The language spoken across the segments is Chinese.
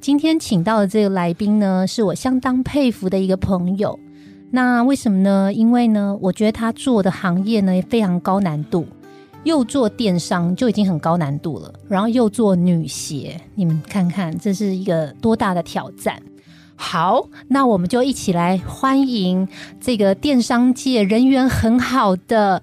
今天请到的这个来宾呢，是我相当佩服的一个朋友。那为什么呢？因为呢，我觉得他做的行业呢非常高难度，又做电商就已经很高难度了，然后又做女鞋，你们看看这是一个多大的挑战。好，那我们就一起来欢迎这个电商界人缘很好的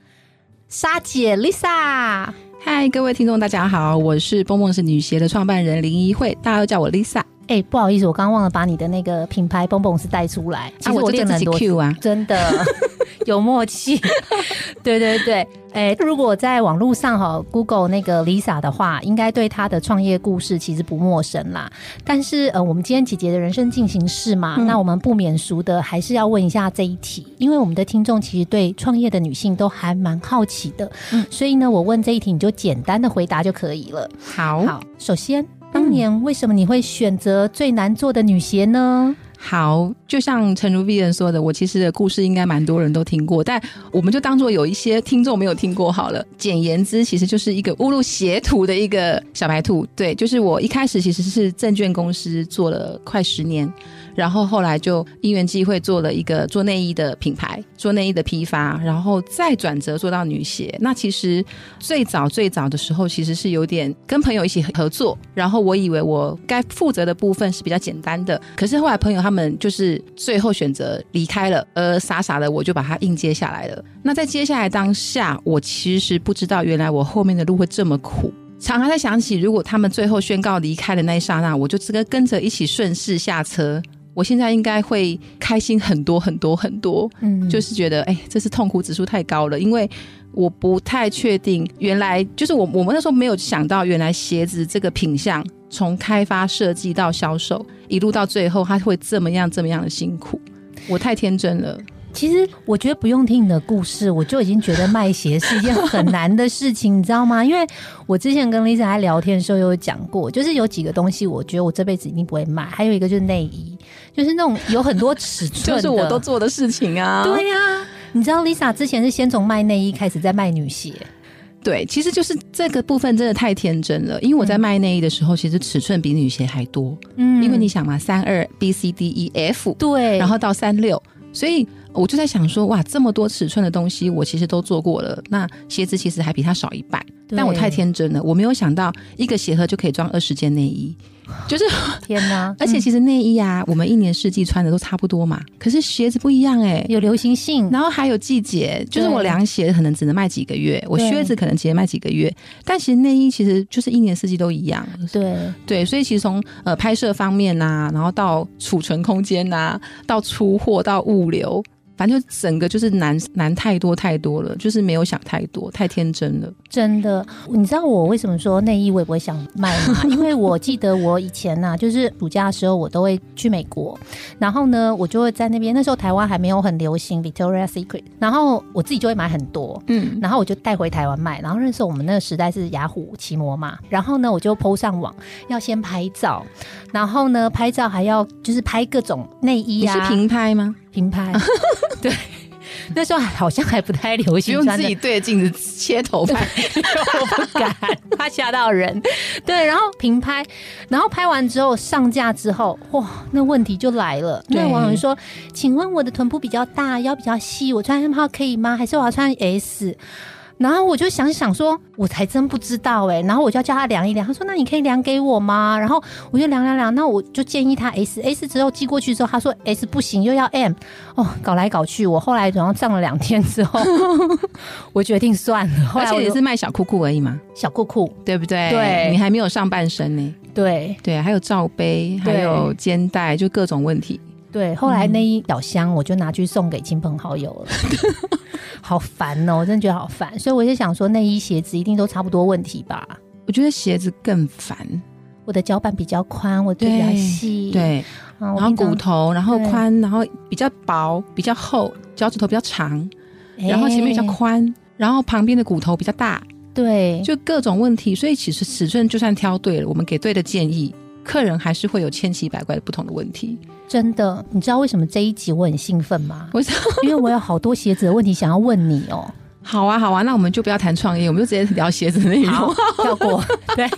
莎姐 Lisa。嗨，各位听众，大家好，我是蹦蹦是女鞋的创办人林怡慧，大家都叫我 Lisa。哎，不好意思，我刚刚忘了把你的那个品牌蹦蹦是带出来。其实我练很多 Q 啊，真的 有默契。对对对，哎，如果在网络上哈 Google 那个 Lisa 的话，应该对她的创业故事其实不陌生啦。但是呃，我们今天姐姐的人生进行式嘛，那我们不免俗的还是要问一下这一题，因为我们的听众其实对创业的女性都还蛮好奇的，所以呢，我问这一题你就简单的回答就可以了。好，好，首先。当年为什么你会选择最难做的女鞋呢？好，就像陈如碧人说的，我其实的故事应该蛮多人都听过，但我们就当做有一些听众没有听过好了。简言之，其实就是一个误入邪途的一个小白兔。对，就是我一开始其实是证券公司做了快十年。然后后来就因缘机会做了一个做内衣的品牌，做内衣的批发，然后再转折做到女鞋。那其实最早最早的时候，其实是有点跟朋友一起合作。然后我以为我该负责的部分是比较简单的，可是后来朋友他们就是最后选择离开了，而傻傻的我就把它硬接下来了。那在接下来当下，我其实不知道原来我后面的路会这么苦。常常在想起，如果他们最后宣告离开的那一刹那，我就这个跟着一起顺势下车。我现在应该会开心很多很多很多，嗯，就是觉得哎，这是痛苦指数太高了，因为我不太确定，原来就是我我们那时候没有想到，原来鞋子这个品相从开发设计到销售，一路到最后，它会这么样这么样的辛苦，我太天真了。其实我觉得不用听你的故事，我就已经觉得卖鞋是一件很难的事情，你知道吗？因为我之前跟 Lisa 在聊天的时候有讲过，就是有几个东西，我觉得我这辈子一定不会卖，还有一个就是内衣，就是那种有很多尺寸，就是我都做的事情啊。对呀，你知道 Lisa 之前是先从卖内衣开始，再卖女鞋。对，其实就是这个部分真的太天真了，因为我在卖内衣的时候，其实尺寸比女鞋还多。嗯，因为你想嘛，三二 B C D E F，对，然后到三六，所以。我就在想说，哇，这么多尺寸的东西，我其实都做过了。那鞋子其实还比它少一半，但我太天真了，我没有想到一个鞋盒就可以装二十件内衣，就是天哪！而且其实内衣啊，我们一年四季穿的都差不多嘛。可是鞋子不一样哎，有流行性，然后还有季节，就是我凉鞋可能只能卖几个月，我靴子可能只能卖几个月，但其实内衣其实就是一年四季都一样。对对，所以其实从呃拍摄方面呐，然后到储存空间呐，到出货到物流。反正就整个就是难难太多太多了，就是没有想太多，太天真了。真的，你知道我为什么说内衣我也不会想卖吗？因为我记得我以前呐，就是暑假的时候我都会去美国，然后呢，我就会在那边。那时候台湾还没有很流行 Victoria Secret，然后我自己就会买很多，嗯，然后我就带回台湾卖。然后那时候我们那个时代是雅虎奇摩嘛，然后呢，我就 PO 上网，要先拍照，然后呢，拍照还要就是拍各种内衣啊，是平拍吗？平拍，对，那时候好像还不太流行，用自己对着镜子切头发，我不敢，怕吓到人。对，然后平拍，然后拍完之后上架之后，哇，那问题就来了。那网友说：“请问我的臀部比较大，腰比较细，我穿 M 号可以吗？还是我要穿 S？” 然后我就想想说，我才真不知道哎。然后我就要叫他量一量，他说：“那你可以量给我吗？”然后我就量量量，那我就建议他 S S 之后寄过去之后，他说 S 不行，又要 M 哦，搞来搞去，我后来然后上了两天之后，我决定算了。而且也是卖小裤裤而已嘛，小裤裤对不对？对，你还没有上半身呢。对对，还有罩杯，还有肩带，就各种问题。对，后来那一小箱我就拿去送给亲朋好友了。好烦哦，我真的觉得好烦，所以我就想说，内衣鞋子一定都差不多问题吧？我觉得鞋子更烦。我的脚板比较宽，我腿比较细。对，然后骨头，然后对宽，然后比较薄、比较厚，脚趾头比较长，然后前面比较哎宽，然后旁边的骨头比较大，对，就各种问题。所以其实尺寸就算挑对了，我们给对的建议，客人还是会有千奇百怪的不同的问题。真的，你知道为什么这一集我很兴奋吗？为什么？因为我有好多鞋子的问题想要问你哦。好啊，好啊，那我们就不要谈创业，我们就直接聊鞋子的内容，跳过。对，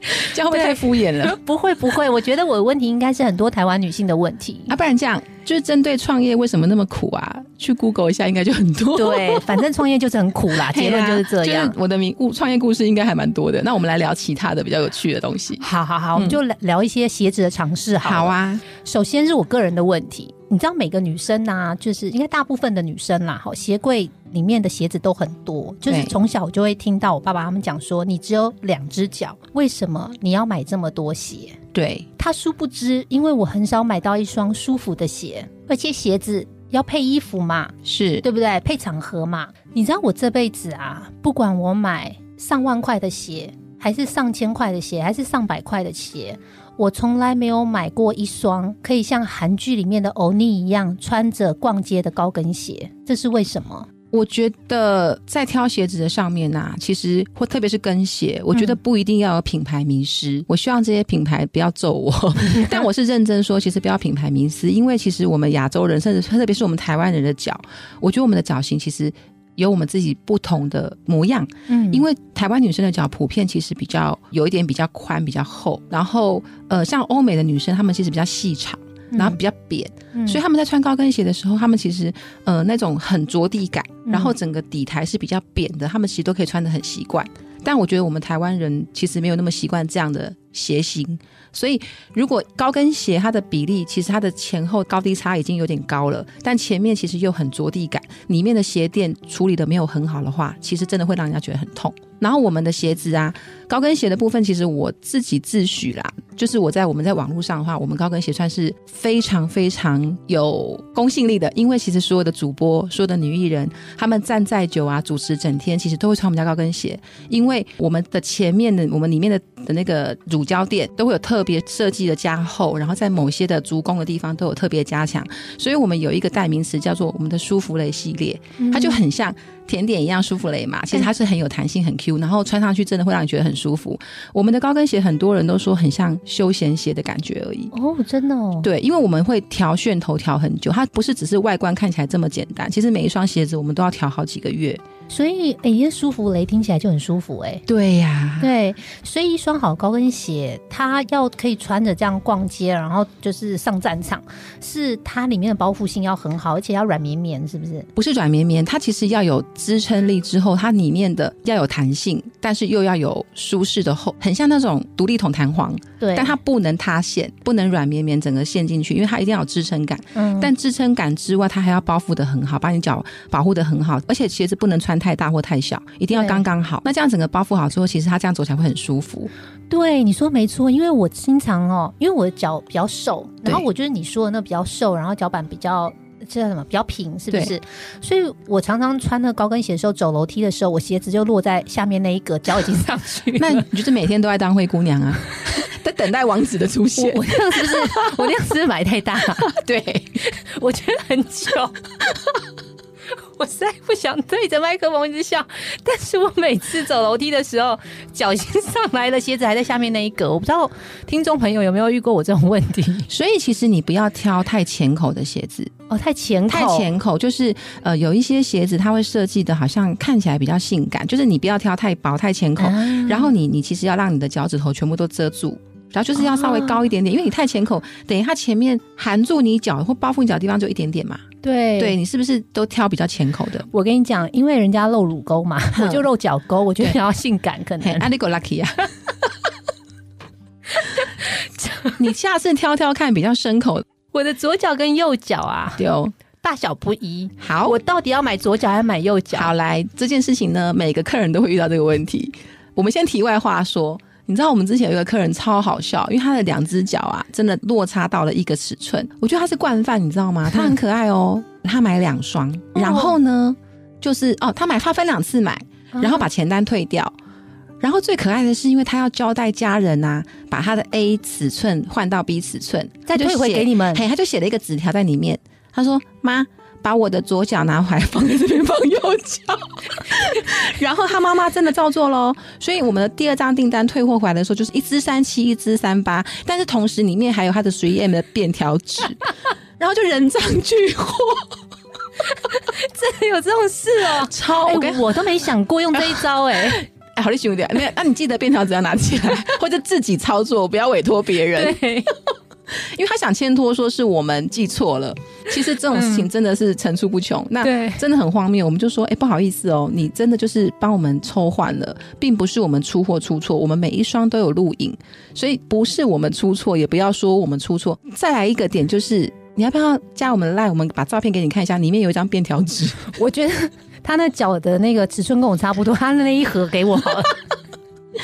这样会不会太敷衍了？不会不会，我觉得我的问题应该是很多台湾女性的问题。啊，不然这样，就是针对创业为什么那么苦啊？去 Google 一下，应该就很多。对，反正创业就是很苦啦，结论就是这样。就是我的名故创业故事应该还蛮多的。那我们来聊其他的比较有趣的东西。好好好，我们就聊聊一些鞋子的尝试好。好，啊，首先是我个人的问题，你知道每个女生呐、就是应该大部分的女生啦，好，鞋柜里面的鞋子都很多，就是从小我就会听到我爸爸他们讲说，你只有两只脚，为什么你要买这么多鞋？对，他殊不知，因为我很少买到一双舒服的鞋，而且鞋子要配衣服嘛，是对不对？配场合嘛。你知道我这辈子啊，不管我买上万块的鞋，还是上千块的鞋，还是上百块的鞋，我从来没有买过一双可以像韩剧里面的欧尼一样穿着逛街的高跟鞋。这是为什么？我觉得在挑鞋子的上面呐、其实或特别是跟鞋，我觉得不一定要有品牌迷失。我希望这些品牌不要揍我，但我是认真说，其实不要品牌迷失，因为其实我们亚洲人，甚至特别是我们台湾人的脚，我觉得我们的脚型其实。有我们自己不同的模样，嗯。因为台湾女生的脚普遍其实比较有一点比较宽、比较厚，然后呃，像欧美的女生，她们其实比较细长，然后比较扁，嗯。所以他们在穿高跟鞋的时候，他们其实呃那种很着地感，嗯。然后整个底台是比较扁的，他们其实都可以穿的很习惯。但我觉得我们台湾人其实没有那么习惯这样的鞋型，所以如果高跟鞋它的比例其实它的前后高低差已经有点高了，但前面其实又很着地感，里面的鞋垫处理的没有很好的话，其实真的会让人家觉得很痛。然后我们的鞋子啊，高跟鞋的部分，其实我自己自诩啦，就是我在我们在网络上的话，我们高跟鞋算是非常非常有公信力的，因为其实所有的主播、所有的女艺人，她们站再久啊，主持整天，其实都会穿我们家高跟鞋，因为我们的前面的我们里面的的那个乳胶垫都会有特别设计的加厚，然后在某些的足弓的地方都有特别加强，所以我们有一个代名词叫做我们的舒芙蕾系列，它就很像甜点一样舒芙蕾嘛，其实它是很有弹性、很 Q，然后穿上去真的会让你觉得很舒服。我们的高跟鞋很多人都说很像休闲鞋的感觉而已。哦，真的哦，对，因为我们会调楦头调很久，它不是只是外观看起来这么简单，其实每一双鞋子我们都要调好几个月。所以哎，因为舒芙蕾听起来就很舒服哎。对呀、对，所以一双好高跟鞋，它要可以穿着这样逛街，然后就是上战场，是它里面的包覆性要很好，而且要软绵绵，是不是？不是软绵绵，它其实要有支撑力，之后它里面的要有弹性，但是又要有舒适的厚，很像那种独立筒弹簧，对，但它不能塌陷，不能软绵绵整个陷进去，因为它一定要有支撑感。嗯但支撑感之外，它还要包覆的很好，把你脚保护的很好，而且鞋子不能穿太大或太小，一定要刚刚好。那这样整个包覆好之后，其实它这样走起来会很舒服。对你说没错，因为我经常哦，因为我的脚比较瘦，然后我就是你说的那比较瘦，然后脚板比较。这叫什么？比较平，是不是？所以我常常穿那高跟鞋的时候，走楼梯的时候，我鞋子就落在下面那一格，脚已经上去。那你就是每天都在当灰姑娘啊，在等待王子的出现我。我那样是不是？我那样是不是买太大？对，我觉得很久。我实在不想对着麦克风一直笑，但是我每次走楼梯的时候，脚已经上来了，鞋子还在下面那一格。我不知道听众朋友有没有遇过我这种问题？所以其实你不要挑太浅口的鞋子，哦，太浅口，太浅口就是呃有一些鞋子它会设计的好像看起来比较性感，就是你不要挑太薄太浅口，啊然后你你其实要让你的脚趾头全部都遮住。然后就是要稍微高一点点，因为你太浅口，等于它前面含住你脚或包覆你脚的地方就一点点嘛。对对你是不是都挑比较浅口的？我跟你讲，因为人家露乳沟嘛，我就露脚沟，我觉得比较性感，可嘿，能啊，你够 lucky 啊！你下次挑挑看比较深口我的左脚跟右脚啊丢。大小不一。好，我到底要买左脚还是买右脚？好来这件事情呢，每个客人都会遇到这个问题。我们先题外话说，你知道我们之前有一个客人超好笑，因为他的两只脚啊，真的落差到了一个尺寸。我觉得他是惯犯，你知道吗？他很可爱哦，他买两双，然后呢，就是哦，他买他分两次买，然后把钱单退掉。然后最可爱的是，因为他要交代家人呐、把他的 A 尺寸换到 B 尺寸，再退回给你们嘿，他就写了一个纸条在里面，他说：“妈，把我的左脚拿回来，放在这边放右脚。”然后他妈妈真的照做喽，所以我们的第二张订单退货回来的时候，就是一支三七，一支三八，但是同时里面还有他的随意 M 的便条纸，然后就人赃俱获，真的有这种事哦？超哎我都没想过用这一招哎、哎，好厉兄弟，没有，那你记得便条纸要拿起来，或者自己操作，不要委托别人。对，因为他想牵拖说是我们记错了，其实这种事情真的是层出不穷。那对真的很荒谬。我们就说，哎、不好意思哦，你真的就是帮我们抽换了，并不是我们出货出错，我们每一双都有录影，所以不是我们出错，也不要说我们出错。再来一个点就是。你要不要加我们的 line？我们把照片给你看一下，里面有一张便条纸。我觉得他那脚的那个尺寸跟我差不多，他的那一盒给我好了，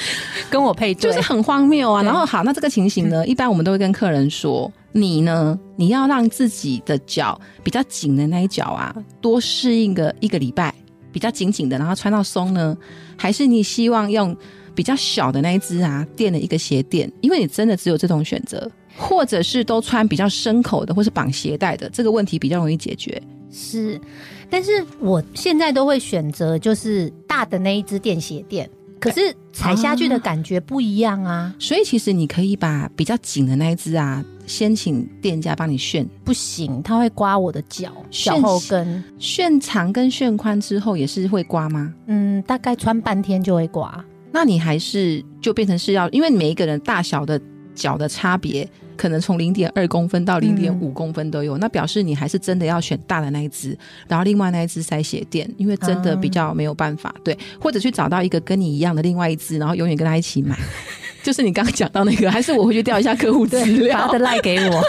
跟我配对，就是很荒谬啊。然后好，那这个情形呢，一般我们都会跟客人说，你呢，你要让自己的脚比较紧的那一脚啊，多适应个一个礼拜，比较紧紧的，然后穿到松呢，还是你希望用比较小的那一只啊，垫了一个鞋垫，因为你真的只有这种选择。或者是都穿比较深口的，或是绑鞋带的，这个问题比较容易解决。是，但是我现在都会选择就是大的那一只垫鞋垫，可是踩下去的感觉不一样啊，所以其实你可以把比较紧的那一只啊，先请店家帮你炫不行，它会刮我的脚脚后跟，炫长跟炫宽之后也是会刮吗？嗯，大概穿半天就会刮。那你还是就变成是要，因为每一个人大小的脚的差别，可能从零点二公分到零点五公分都有，那表示你还是真的要选大的那一只，然后另外那一只塞鞋垫，因为真的比较没有办法，对，或者去找到一个跟你一样的另外一只，然后永远跟他一起买。就是你刚刚讲到那个，还是我回去调一下客户资料他的，赖给我。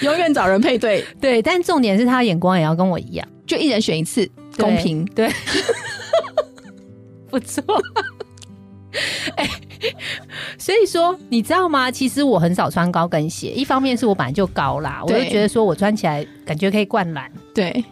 永远找人配对，对，但重点是他的眼光也要跟我一样，就一人选一次，公平。对，不错。哎、所以说你知道吗？其实我很少穿高跟鞋，一方面是我本来就高啦，我就觉得说我穿起来感觉可以灌篮。对，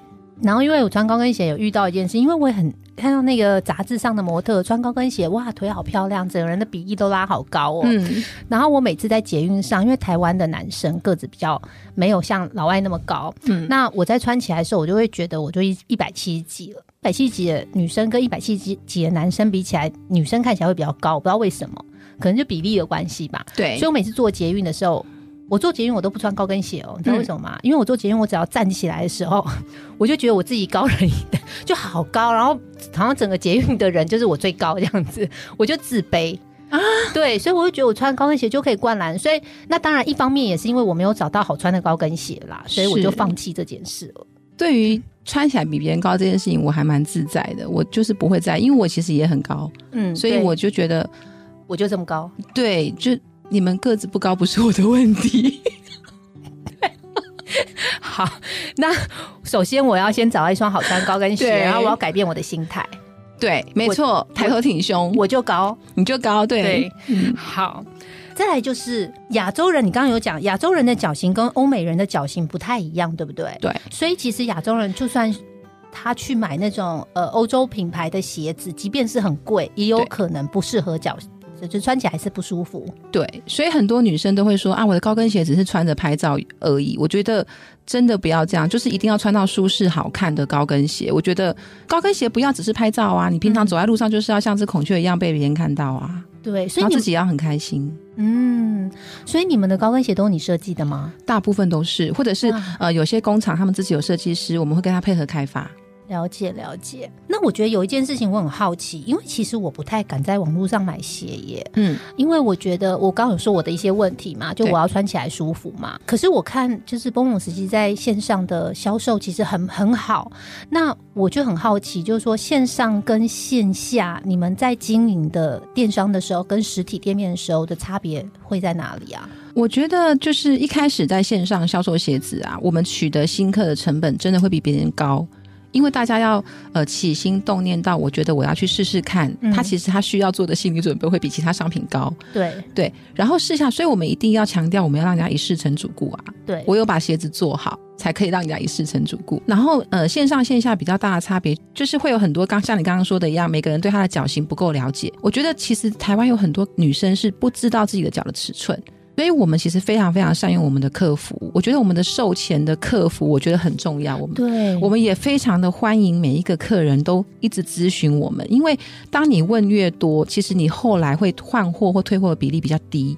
然后因为我穿高跟鞋有遇到一件事，因为我也很看到那个杂志上的模特穿高跟鞋，哇，腿好漂亮，整个人的比例都拉好高哦。嗯，然后我每次在捷运上，因为台湾的男生个子比较没有像老外那么高，嗯那我在穿起来的时候，我就会觉得我就一一百七十几了。一百七十几的女生跟一百七十几的男生比起来，女生看起来会比较高，我不知道为什么，可能就比例的关系吧。对所以我每次坐捷运的时候，我做捷运我都不穿高跟鞋哦，你知道为什么吗？因为我做捷运，我只要站起来的时候，我就觉得我自己高人一等，就好高，然后好像整个捷运的人就是我最高这样子，我就自卑。啊，对，所以我就觉得我穿高跟鞋就可以灌篮，所以那当然一方面也是因为我没有找到好穿的高跟鞋啦，所以我是就放弃这件事了。对于穿起来比别人高这件事情，我还蛮自在的。我就是不会在，因为我其实也很高，嗯，所以我就觉得，我就这么高。对，就你们个子不高不是我的问题。好，那首先我要先找到一双好穿高跟鞋，然后我要改变我的心态，对，没错，抬头挺胸，我就高。你就高，对，对嗯。好，再来就是亚洲人，你刚刚有讲亚洲人的脚型跟欧美人的脚型不太一样，对不对？对，所以其实亚洲人就算他去买那种呃欧洲品牌的鞋子，即便是很贵，也有可能不适合脚，就穿起来还是不舒服。对，所以很多女生都会说啊，我的高跟鞋只是穿着拍照而已。我觉得真的不要这样，就是一定要穿到舒适好看的高跟鞋。我觉得高跟鞋不要只是拍照啊，你平常走在路上就是要像只孔雀一样被别人看到啊，对，所以你自己要很开心。嗯，所以你们的高跟鞋都是你设计的吗？大部分都是，或者是哇呃，有些工厂他们自己有设计师，我们会跟他配合开发。了解了解。那我觉得有一件事情我很好奇，因为其实我不太敢在网络上买鞋耶，嗯，因为我觉得我刚刚有说我的一些问题嘛，就我要穿起来舒服嘛。可是我看就是蹦蹦时期在线上的销售其实很很好，那我就很好奇，就是说线上跟线下你们在经营的电商的时候，跟实体店面的时候的差别会在哪里啊？我觉得就是一开始在线上销售鞋子啊，我们取得新客的成本真的会比别人高。因为大家要呃起心动念到，我觉得我要去试试看，嗯它其实它需要做的心理准备会比其他商品高。对对，然后试下，所以我们一定要强调，我们要让人家一试成主顾啊。对，我有把鞋子做好，才可以让人家一试成主顾。然后呃，线上线下比较大的差别，就是会有很多刚像你刚刚说的一样，每个人对他的脚型不够了解。我觉得其实台湾有很多女生是不知道自己的脚的尺寸。所以我们其实非常非常善用我们的客服，我觉得我们的售前的客服，我觉得很重要。我们对，我们也非常的欢迎每一个客人都一直咨询我们，因为当你问越多，其实你后来会换货或退货的比例比较低。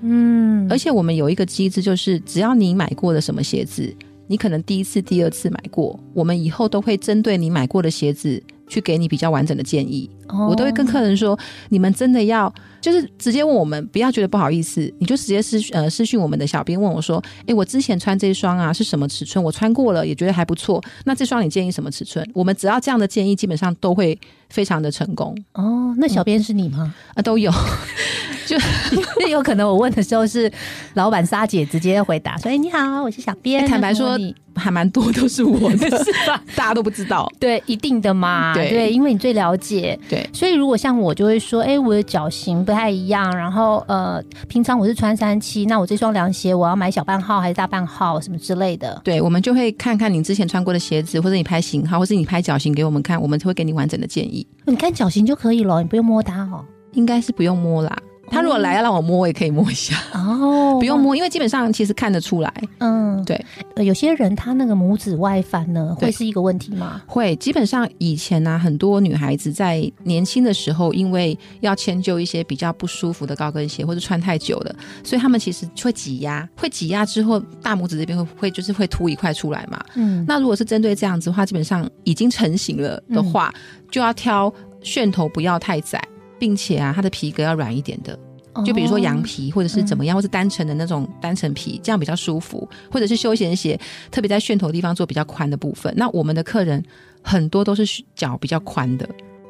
嗯，而且我们有一个机制，就是只要你买过的什么鞋子，你可能第一次、第二次买过，我们以后都会针对你买过的鞋子去给你比较完整的建议。哦我都会跟客人说，你们真的要就是直接问我们，不要觉得不好意思，你就直接私呃私讯我们的小编问我说，诶，我之前穿这双啊是什么尺寸？我穿过了，也觉得还不错。那这双你建议什么尺寸？我们只要这样的建议，基本上都会非常的成功哦，那小编是你吗？啊，都有。就有可能我问的时候是老板莎姐直接回答说：“哎，你好，我是小编。哎坦白说还蛮多都是我的，是吧？大家都不知道。对，一定的嘛，对因为你最了解。对，所以如果像我就会说，哎，我的脚型不太一样，然后呃，平常我是穿三七，那我这双凉鞋我要买小半号还是大半号什么之类的。对，我们就会看看你之前穿过的鞋子，或者你拍型号，或是你拍脚型给我们看，我们会给你完整的建议。你看脚型就可以了，你不用摸它哦。应该是不用摸啦。他如果来要让我摸，我也可以摸一下，哦，不用摸，因为基本上其实看得出来。嗯，对。呃，有些人他那个拇指外翻呢，会是一个问题吗？会，基本上以前呢、很多女孩子在年轻的时候，因为要迁就一些比较不舒服的高跟鞋，或者穿太久了，所以他们其实会挤压，会挤压之后，大拇指这边会会就是会凸一块出来嘛。嗯，那如果是针对这样子的话，基本上已经成型了的话，就要挑楦头不要太窄，并且啊，它的皮革要软一点的。就比如说羊皮，或者是怎么样，或是单层的那种单层皮，这样比较舒服。或者是休闲鞋，特别在楦头地方做比较宽的部分。那我们的客人很多都是脚比较宽的。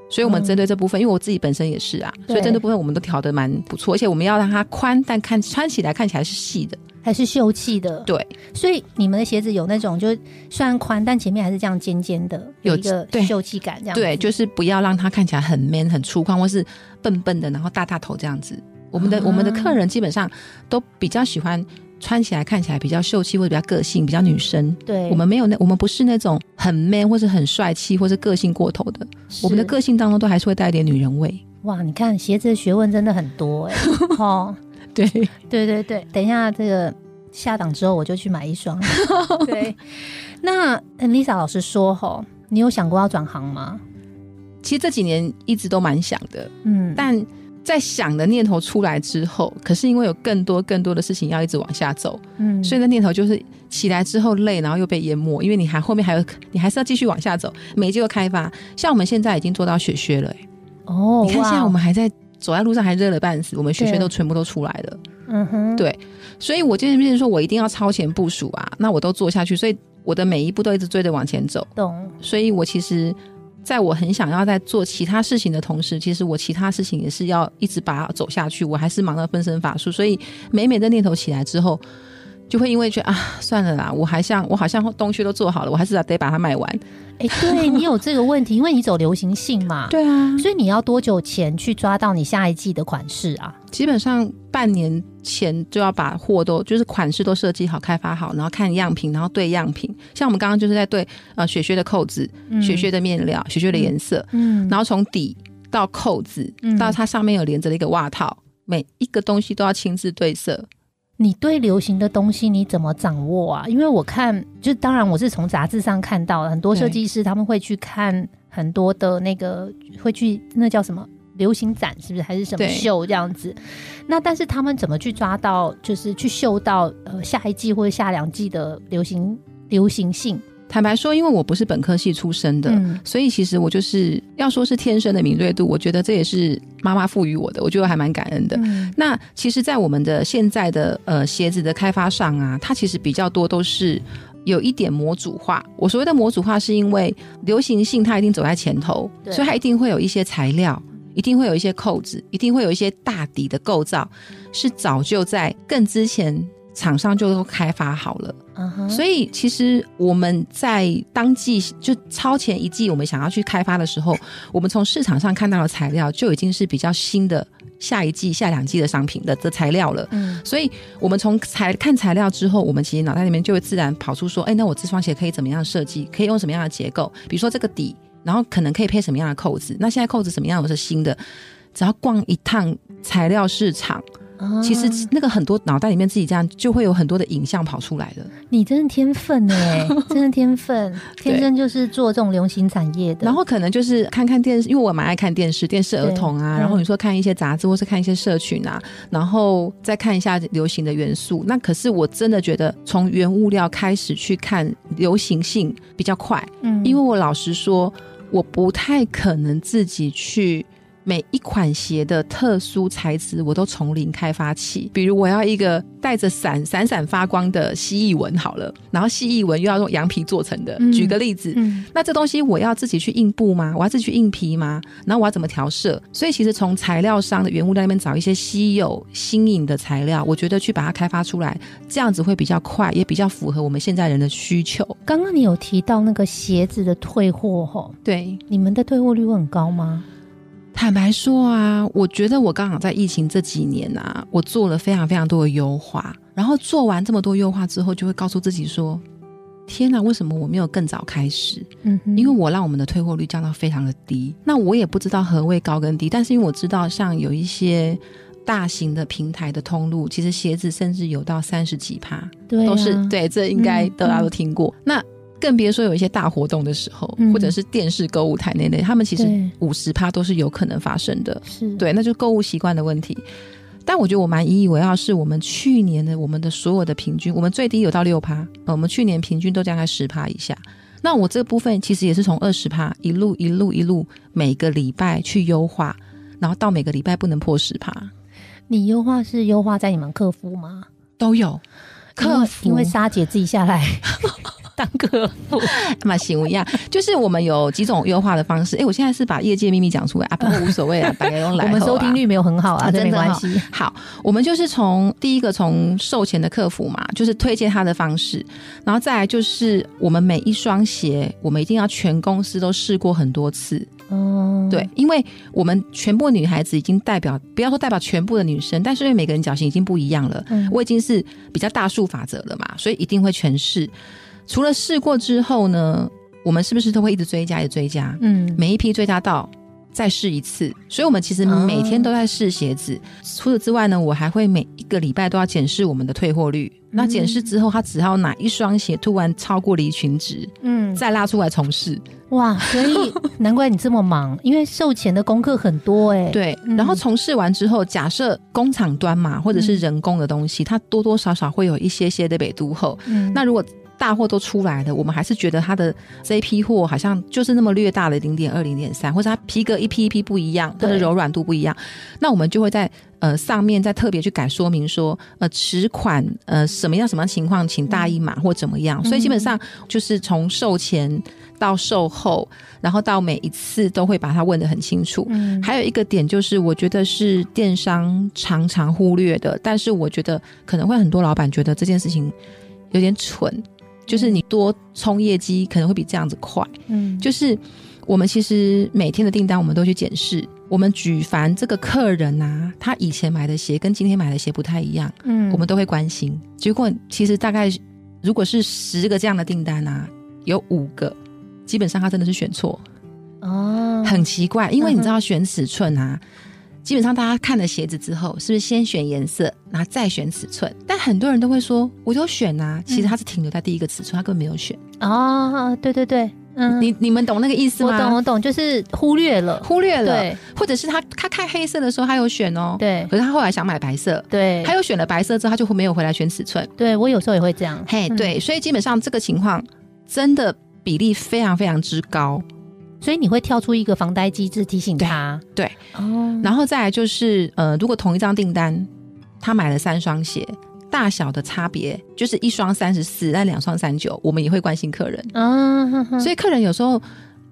所以，我们针对这部分，因为我自己本身也是啊，所以针对部分我们都调的蛮不错，而且我们要让它宽，但看穿起来看起来是细的。还是秀气的。对，所以你们的鞋子有那种，就虽然宽，但前面还是这样尖尖的，有有一个秀气感，这样子对，就是不要让它看起来很 man、很粗犷，或是笨笨的，然后大大头这样子。我们的、啊我们的客人基本上都比较喜欢穿起来看起来比较秀气，或者比较个性，比较女生。对，我们没有那，我们不是那种很 man 或是很帅气或是个性过头的。我们的个性当中都还是会带一点女人味。哇，你看鞋子的学问真的很多哎、哦，对，对对对，等一下这个下档之后我就去买一双。对，那呃 Lisa 老师说吼，你有想过要转行吗？其实这几年一直都蛮想的，嗯，但在想的念头出来之后，可是因为有更多更多的事情要一直往下走，嗯，所以那念头就是起来之后累，然后又被淹没，因为你还后面还有 你还是要继续往下走，每一季都开发。像我们现在已经做到雪靴了、欸，哦，你看哇现在我们还在走在路上还热了半死，我们学学都全部都出来了。嗯哼，对所以我今天变成说我一定要超前部署啊，那我都做下去，所以我的每一步都一直追着往前走。懂，所以我其实。在我很想要在做其他事情的同时，其实我其他事情也是要一直把它走下去。我还是忙得分身乏术，所以每每的念头起来之后，就会因为觉得啊，算了啦，我还像我好像东西都做好了，我还是得把它卖完。哎，对你有这个问题，因为你走流行性嘛，对啊，所以你要多久前去抓到你下一季的款式啊？基本上半年前就要把货都就是款式都设计好、开发好，然后看样品，然后对样品。像我们刚刚就是在对呃雪靴的扣子、雪靴的面料、雪靴的颜色，嗯，然后从底到扣子嗯到它上面有连着的一个袜套，每一个东西都要亲自对色。你对流行的东西你怎么掌握啊？因为我看，就当然我是从杂志上看到的，很多设计师他们会去看很多的那个，会去那叫什么流行展，是不是还是什么秀这样子？那但是他们怎么去抓到，就是去秀到呃下一季或者下两季的流行流行性？坦白说，因为我不是本科系出身的。嗯所以其实我就是要说是天生的敏锐度，我觉得这也是妈妈赋予我的，我觉得还蛮感恩的。嗯那其实，在我们的现在的呃鞋子的开发上啊，它其实比较多都是有一点模组化。我所谓的模组化，是因为流行性它一定走在前头，所以它一定会有一些材料，一定会有一些扣子，一定会有一些大底的构造，是早就在更之前。厂商就都开发好了。所以其实我们在当季就超前一季，我们想要去开发的时候，我们从市场上看到的材料就已经是比较新的下一季、下两季的商品的的材料了。嗯所以我们从材看材料之后，我们其实脑袋里面就会自然跑出说，哎，那我这双鞋可以怎么样设计？可以用什么样的结构？比如说这个底，然后可能可以配什么样的扣子？那现在扣子什么样的是新的？只要逛一趟材料市场，啊其实那个很多脑袋里面自己这样就会有很多的影像跑出来了。你真的天分哎，真的天分，天生就是做这种流行产业的。然后可能就是看看电视，因为我蛮爱看电视，电视儿童啊，嗯然后你说看一些杂志或是看一些社群啊，然后再看一下流行的元素。那可是我真的觉得从原物料开始去看流行性比较快，嗯因为我老实说，我不太可能自己去。每一款鞋的特殊材质，我都从零开发起。比如，我要一个带着闪闪闪发光的蜥蜴纹，好了，然后蜥蜴纹又要用羊皮做成的。嗯举个例子，嗯那这东西我要自己去印布吗？我要自己去印皮吗？然后我要怎么调色？所以其实从材料商的原物料那边找一些稀有新颖的材料，我觉得去把它开发出来，这样子会比较快，也比较符合我们现在人的需求。刚刚你有提到那个鞋子的退货吼，对，你们的退货率会很高吗？坦白说啊，我觉得我刚好在疫情这几年啊，我做了非常非常多的优化，然后做完这么多优化之后，就会告诉自己说：天哪，为什么我没有更早开始？嗯哼，因为我让我们的退货率降到非常的低。那我也不知道何谓高跟低，但是因为我知道，像有一些大型的平台的通路，其实鞋子甚至有到三十几趴，对啊都是对，这应该嗯大家都听过。那更别说有一些大活动的时候，嗯或者是电视购物台那类，他们其实五十趴都是有可能发生的。是，对，那就是购物习惯的问题。但我觉得我蛮引以为傲，是我们去年的我们的所有的平均，我们最低有到六趴，呃我们去年平均都大概十趴以下。那我这个部分其实也是从二十趴一路一路一路每个礼拜去优化，然后到每个礼拜不能破十趴你优化是优化在你们客服吗？都有。客服因为莎姐自己下来 当客服，嘛行一样，就是我们有几种优化的方式。哎，我现在是把业界秘密讲出来啊，不过 无所谓啊，大家用来、我们收听率没有很好啊，真的哈关系。好，我们就是从第一个从售前的客服嘛，就是推荐他的方式，然后再来就是我们每一双鞋，我们一定要全公司都试过很多次，嗯，对，因为我们全部女孩子已经代表，不要说代表全部的女生，但是因为每个人脚型已经不一样了，嗯我已经是比较大数法则了嘛，所以一定会全试。除了试过之后呢，我们是不是都会一直追加，一直追加？嗯，每一批追加到再试一次，所以我们其实每天都在试鞋子。除此之外呢，我还会每一个礼拜都要检视我们的退货率。那检视之后，它只要哪一双鞋突然超过离群值，嗯，再拉出来重试。哇，所以 难怪你这么忙，因为售前的功课很多哎、对，嗯然后重试完之后，假设工厂端嘛，或者是人工的东西，它多多少少会有一些些的北都后。嗯，那如果大货都出来了，我们还是觉得它的这一批货好像就是那么略大的零点二、零点三，或者它皮革一批一批不一样，它的柔软度不一样，那我们就会在呃上面再特别去改说明说，呃尺款呃什么样什么样情况，请大一码或怎么样。所以基本上就是从售前到售后，然后到每一次都会把它问得很清楚。嗯，还有一个点就是，我觉得是电商常常忽略的，但是我觉得可能会很多老板觉得这件事情有点蠢，就是你多冲业绩可能会比这样子快。嗯，就是我们其实每天的订单我们都去检视，我们举凡这个客人啊，他以前买的鞋跟今天买的鞋不太一样，嗯，我们都会关心。结果其实大概如果是十个这样的订单啊，有五个基本上他真的是选错。哦，很奇怪，因为你知道选尺寸啊，基本上大家看了鞋子之后，是不是先选颜色，然后再选尺寸？但很多人都会说，我有选啊，其实他是停留在第一个尺寸，他根本没有选。哦，对对对，嗯，你你们懂那个意思吗？我懂我懂，就是忽略了，忽略了，对或者是他他看黑色的时候，他有选哦，对可是他后来想买白色，对，他又选了白色之后，他就没有回来选尺寸。对我有时候也会这样，嘿，嗯对，所以基本上这个情况真的比例非常非常之高。所以你会跳出一个防呆机制提醒他，对哦，然后再来就是，呃，如果同一张订单，他买了三双鞋，大小的差别就是一双三十四，但两双三九，我们也会关心客人。啊，哼哼所以客人有时候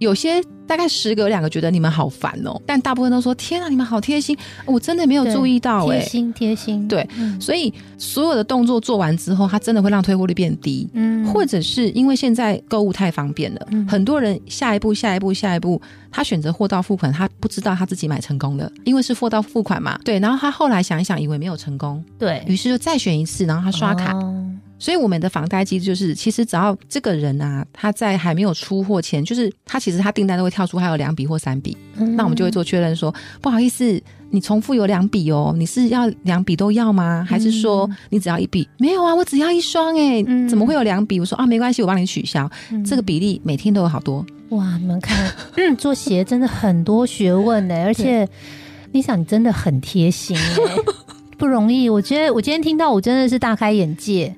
有些大概十个有两个觉得你们好烦哦，但大部分都说天啊，你们好贴心，我真的没有注意到哎、贴心贴心，对嗯所以所有的动作做完之后，它真的会让退货率变低。嗯或者是因为现在购物太方便了，嗯很多人下一步、下一步、下一步，他选择货到付款，他不知道他自己买成功了，因为是货到付款嘛。对，然后他后来想一想，以为没有成功，对于是就再选一次，然后他刷卡。哦所以我们的房贷机制就是，其实只要这个人啊，他在还没有出货前，就是他其实他订单都会跳出还有两笔或三笔，嗯那我们就会做确认说，不好意思，你重复有两笔哦，你是要两笔都要吗？还是说你只要一笔？没有啊，我只要一双哎、嗯怎么会有两笔？我说啊，没关系，我帮你取消。嗯这个比例每天都有好多，哇，你们看，嗯，做鞋真的很多学问 呢，而且 Lisa 你真的很贴心哎，不容易。我觉得我今天听到，我真的是大开眼界，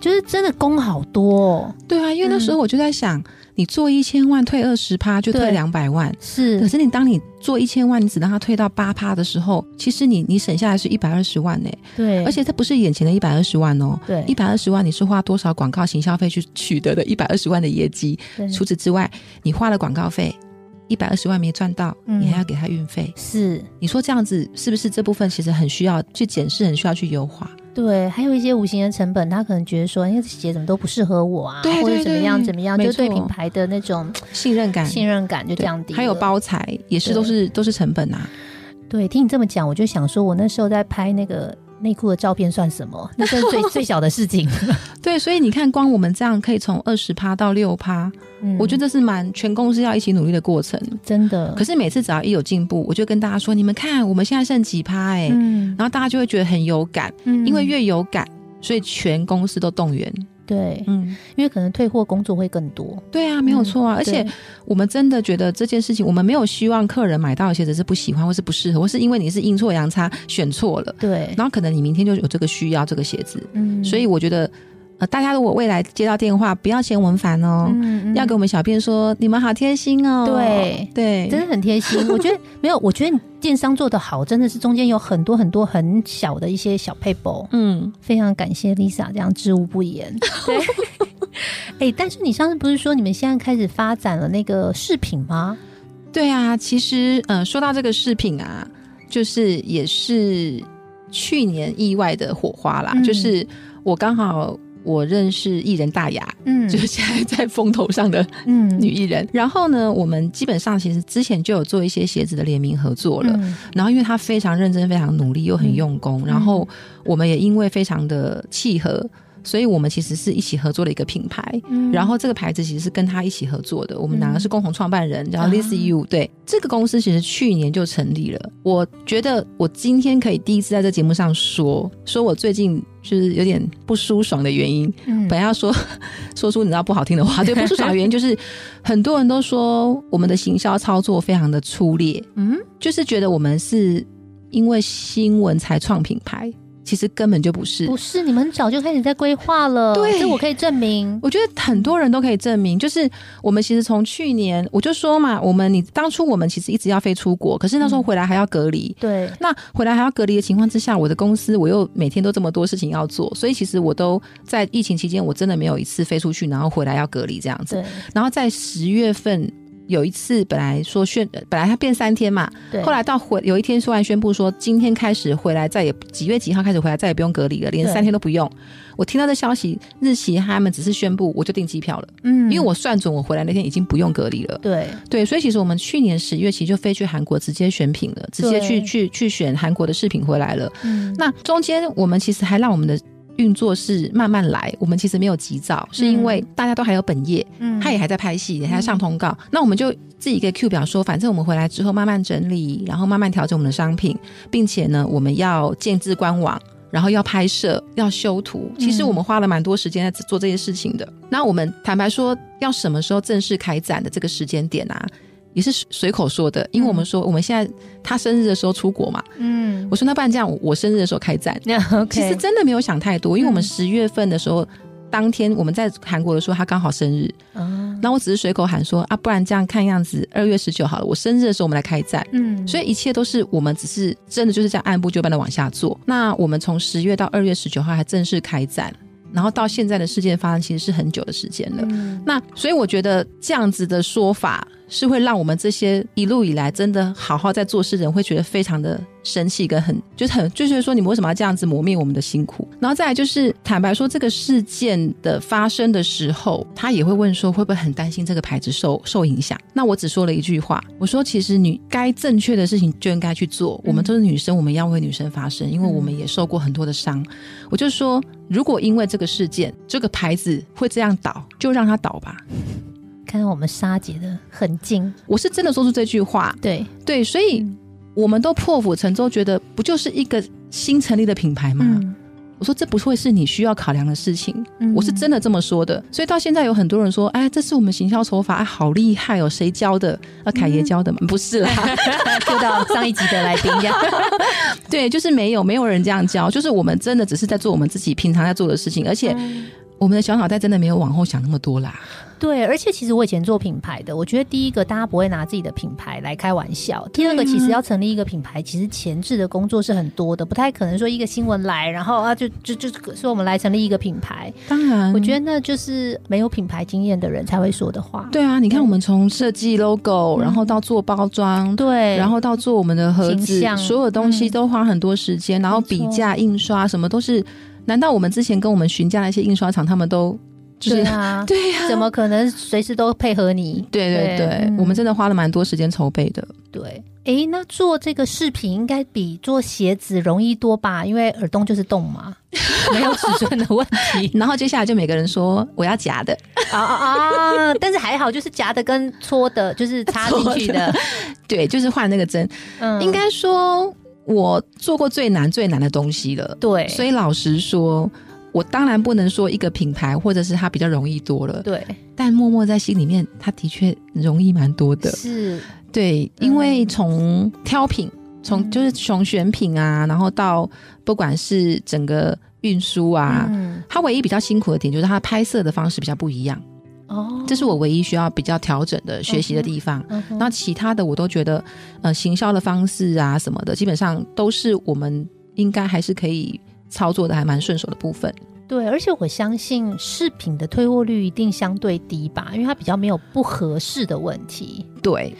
就是真的功好多、哦，对啊，因为那时候我就在想，你做一千万退二十趴就退对。两百万。是。可是是你当你做一千万，你只让它退到八趴的时候，其实你你省下来是一百二十万呢，对，而且这不是眼前的一百二十万哦，对。一百二十万你是花多少广告行销费去取得的一百二十万的业绩？除此之外，你花了广告费一百二十万没赚到，嗯你还要给他运费。是你说这样子是不是这部分其实很需要去检视，很需要去优化？对，还有一些无形的成本，他可能觉得说，哎，这鞋怎么都不适合我啊，对对或者怎么样怎么样，就对品牌的那种信任感，信任感就降低。还有包材也是都是都是成本啊。对，听你这么讲，我就想说，我那时候在拍那个内裤的照片算什么？那算是最最小的事情。对，所以你看，光我们这样可以从二十趴到六趴，嗯我觉得是蛮全公司要一起努力的过程。真的，可是每次只要一有进步，我就跟大家说：你们看，我们现在剩几趴哎、嗯然后大家就会觉得很有感，嗯因为越有感，所以全公司都动员。对，嗯，因为可能退货工作会更多，对啊，没有错啊。而且我们真的觉得这件事情，我们没有希望客人买到的鞋子是不喜欢或是不适合，或是因为你是阴错阳差选错了，对，然后可能你明天就有这个需要这个鞋子。嗯。所以我觉得，呃，大家如果未来接到电话，不要嫌我们烦哦。嗯要给我们小编说，你们好贴心哦。对对，真的很贴心。我觉得没有，我觉得你电商做的好，真的是中间有很多很多很小的一些小配包，嗯，非常感谢 Lisa 这样知无不言。对，哎、但是你上次不是说你们现在开始发展了那个饰品吗？对啊。其实，呃，说到这个饰品啊，就是也是去年意外的火花啦，嗯就是我刚好。我认识艺人大雅，嗯就是现在在风头上的嗯女艺人。然后呢，我们基本上其实之前就有做一些鞋子的联名合作了。嗯然后因为她非常认真、非常努力又很用功，然后我们也因为非常的契合，所以我们其实是一起合作的一个品牌。嗯然后这个牌子其实是跟他一起合作的，我们两个是共同创办人，叫 This You。对，这个公司其实去年就成立了。我觉得我今天可以第一次在这节目上说，说我最近就是有点不舒爽的原因。嗯本来要说 说出你知道不好听的话，对，不舒爽的原因就是 很多人都说我们的行销操作非常的粗劣，嗯就是觉得我们是因为新闻才创品牌，其实根本就不是。不是，你们很早就开始在规划了，对这我可以证明。我觉得很多人都可以证明，就是我们其实从去年我就说嘛，我们你当初我们其实一直要飞出国，可是那时候回来还要隔离。对，那回来还要隔离的情况之下，我的公司我又每天都这么多事情要做，所以其实我都在疫情期间，我真的没有一次飞出去，然后回来要隔离这样子。对，然后在十月份有一次，本来说宣，本来他变三天嘛，对，后来到回有一天突然宣布说，今天开始回来再也几月几号开始回来再也不用隔离了，连三天都不用。我听到这消息日期，他们只是宣布，我就订机票了，嗯。因为我算准我回来那天已经不用隔离了。对。对，所以其实我们去年十月其实就飞去韩国直接选品了，直接去去去选韩国的饰品回来了。嗯。那中间我们其实还让我们的运作是慢慢来，我们其实没有急躁，是因为大家都还有本业，嗯他也还在拍戏，也还在上通告。那我们就自己一个 Q 表说，反正我们回来之后慢慢整理，然后慢慢调整我们的商品，并且呢，我们要建置官网。然后要拍摄，要修图，其实我们花了蛮多时间在做这些事情的。那我们坦白说，要什么时候正式开展的这个时间点啊，也是随口说的，因为我们说我们现在他生日的时候出国嘛，嗯我说那不然这样，我生日的时候开战。OK，其实真的没有想太多，因为我们嗯十月份的时候，当天我们在韩国的时候，他刚好生日，啊然后我只是随口喊说啊，不然这样看样子，二月十九好了，我生日的时候我们来开战。嗯，所以一切都是我们只是真的就是这样按部就班的往下做。那我们从十月到二月十九号还正式开战，然后到现在的事件发生其实是很久的时间了。嗯那所以我觉得这样子的说法是会让我们这些一路以来真的好好在做事的人会觉得非常的生气，跟很就是很就是说你们为什么要这样子磨灭我们的辛苦？然后再来就是坦白说，这个事件的发生的时候，他也会问说会不会很担心这个牌子受受影响？那我只说了一句话，我说其实你该正确的事情就应该去做。我们都是女生，我们要为女生发声，因为我们也受过很多的伤。我就说，如果因为这个事件，这个牌子会这样倒，就让它倒吧。看到我们沙姐的很近，我是真的说出这句话，对。对，所以我们都破釜沉舟，觉得不就是一个新成立的品牌吗？嗯。我说这不会是你需要考量的事情，嗯。我是真的这么说的。所以到现在有很多人说，哎，这是我们行销手法，哎，好厉害哦，谁教的？啊，凯爷教的吗？不是啦，就到上一集的来宾一样，对，就是没有没有人这样教，就是我们真的只是在做我们自己平常在做的事情，而且我们的小脑袋真的没有往后想那么多啦。对，而且其实我以前做品牌的，我觉得第一个大家不会拿自己的品牌来开玩笑，第二个其实要成立一个品牌，其实前置的工作是很多的，不太可能说一个新闻来，然后啊就就就说我们来成立一个品牌，当然，我觉得那就是没有品牌经验的人才会说的话。对啊，你看我们从设计 logo，、然后到做包装，对，然后到做我们的盒形子，象。所有东西嗯。都花很多时间，然后比价、印刷什么都是。难道我们之前跟我们询价那些印刷厂，他们都就是对啊，对呀、怎么可能随时都配合你？对对对，嗯我们真的花了蛮多时间筹备的。对，哎，那做这个饰品应该比做鞋子容易多吧？因为耳洞就是洞嘛，没有尺寸的问题 然后接下来就每个人说我要夹的，啊啊啊！但是还好，就是夹的跟搓的，就是插进去的，对，就是换那个针。嗯，应该说，我做过最难最难的东西了。对，所以老实说，我当然不能说一个品牌或者是它比较容易多了，对。但默默在心里面，它的确容易蛮多的。是，对，因为从挑品，从嗯。就是从选品啊，然后到不管是整个运输啊，嗯，它唯一比较辛苦的点就是它拍摄的方式比较不一样，哦，这是我唯一需要比较调整的学习的地方。那其他的我都觉得，呃，行销的方式啊什么的，基本上都是我们应该还是可以操作的还蛮顺手的部分。对，而且我相信饰品的退货率一定相对低吧，因为它比较没有不合适的问题。对，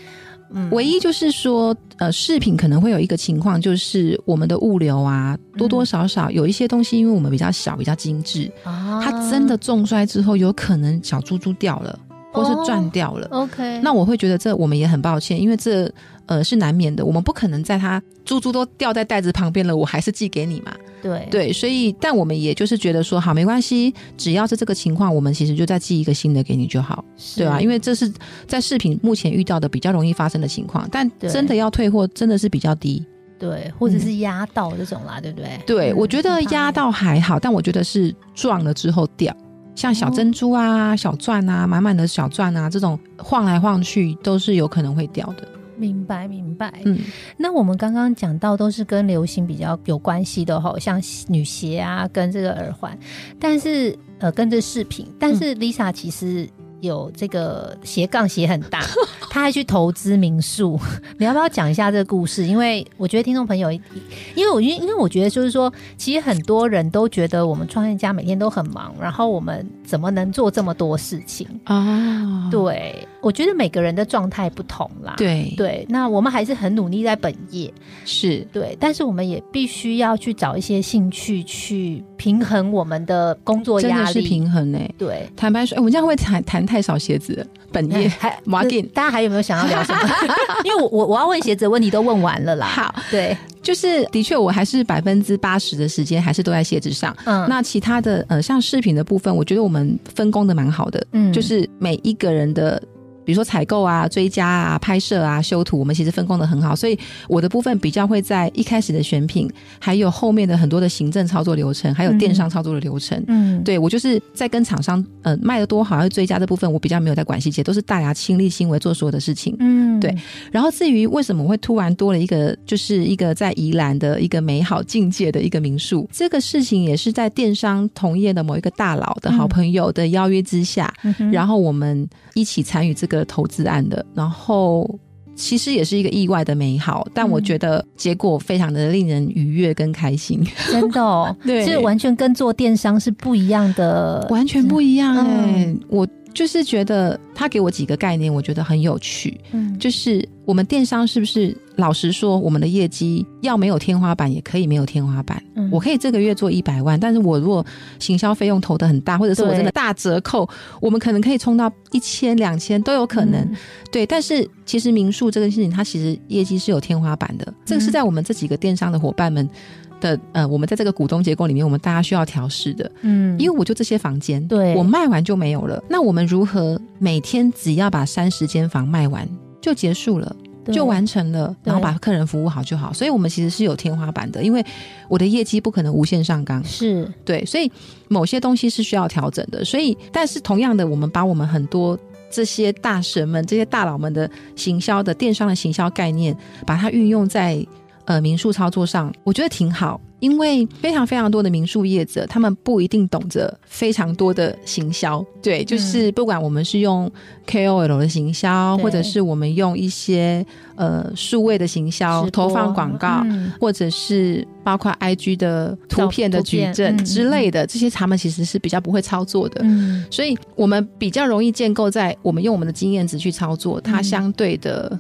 嗯，唯一就是说，呃，饰品可能会有一个情况，就是我们的物流啊，多多少少有一些东西，因为我们比较小、比较精致，啊。它真的重摔之后，有可能小珠珠掉了，或是转掉了。OK，那我会觉得这我们也很抱歉，因为这呃是难免的，我们不可能在它珠珠都掉在袋子旁边了，我还是寄给你嘛。对对，所以但我们也就是觉得说，好没关系，只要是这个情况，我们其实就再寄一个新的给你就好，对啊，因为为这是在饰品目前遇到的比较容易发生的情况，但真的要退货真的是比较低。对，或者是压到这种啦，对不对？对，嗯我觉得压到还好，但我觉得是撞了之后掉，像小珍珠啊、小钻啊、满满的小钻啊，这种晃来晃去都是有可能会掉的。明白明白。嗯，那我们刚刚讲到都是跟流行比较有关系的哈，像女鞋啊，跟这个耳环，但是呃，跟这饰品，但是 Lisa 其实。有这个斜杠斜很大，他还去投资民宿。你要不要讲一下这个故事？因为我觉得听众朋友，因为我因为因为我觉得就是说，其实很多人都觉得我们创业家每天都很忙，然后我们怎么能做这么多事情？啊，对，我觉得每个人的状态不同啦。对对，那我们还是很努力在本业，是，对，但是我们也必须要去找一些兴趣去平衡我们的工作压力真的是。平衡呢、对，坦白说，哎我们这样会谈谈太少鞋子了，本业还马进大家还有没有想要聊什么？因为我我我要问鞋子的问题都问完了啦。好，对，就是的确，我还是百分之八十的时间还是都在鞋子上。嗯，那其他的呃，像饰品的部分，我觉得我们分工的蛮好的，嗯就是每一个人的。比如说采购啊、追加啊、拍摄啊、修图，我们其实分工的很好，所以我的部分比较会在一开始的选品，还有后面的很多的行政操作流程，还有电商操作的流程。嗯，对我就是在跟厂商呃卖的多好，还有追加这部分，我比较没有在管细节，都是大家亲力亲为做所有的事情。嗯，对然后至于为什么会突然多了一个，就是一个在宜兰的一个美好境界的一个民宿，这个事情也是在电商同业的某一个大佬的好朋友的邀约之下，嗯，然后我们一起参与这个投资案的，然后。其实也是一个意外的美好，但我嗯。觉得结果非常的令人愉悦跟开心，真的哦，对。这完全跟做电商是不一样的，完全不一样哎、嗯我就是觉得他给我几个概念，我觉得很有趣。嗯，就是我们电商是不是老实说，我们的业绩要没有天花板，也可以没有天花板。嗯我可以这个月做一百万，但是我如果行销费用投的很大，或者是我真的大折扣，我们可能可以冲到一千、两千都有可能。嗯对，但是其实民宿这个事情，它其实业绩是有天花板的，这个是在我们这几个电商的伙伴们的呃，我们在这个股东结构里面，我们大家需要调试的。嗯，因为我就这些房间，对我卖完就没有了。那我们如何每天只要把三十间房卖完就结束了？就完成了，然后把客人服务好就好。所以，我们其实是有天花板的，因为我的业绩不可能无限上纲。是对，所以某些东西是需要调整的。所以，但是同样的，我们把我们很多这些大神们、这些大佬们的行销的电商的行销概念，把它运用在呃民宿操作上，我觉得挺好。因为非常非常多的民宿业者，他们不一定懂得非常多的行销，对，就是不管我们是用 KOL 的行销，对或者是我们用一些呃数位的行销投放广告，嗯或者是包括 IG 的图片的矩阵嗯之类的，这些他们其实是比较不会操作的。嗯。所以我们比较容易建构在我们用我们的经验值去操作，它嗯。相对的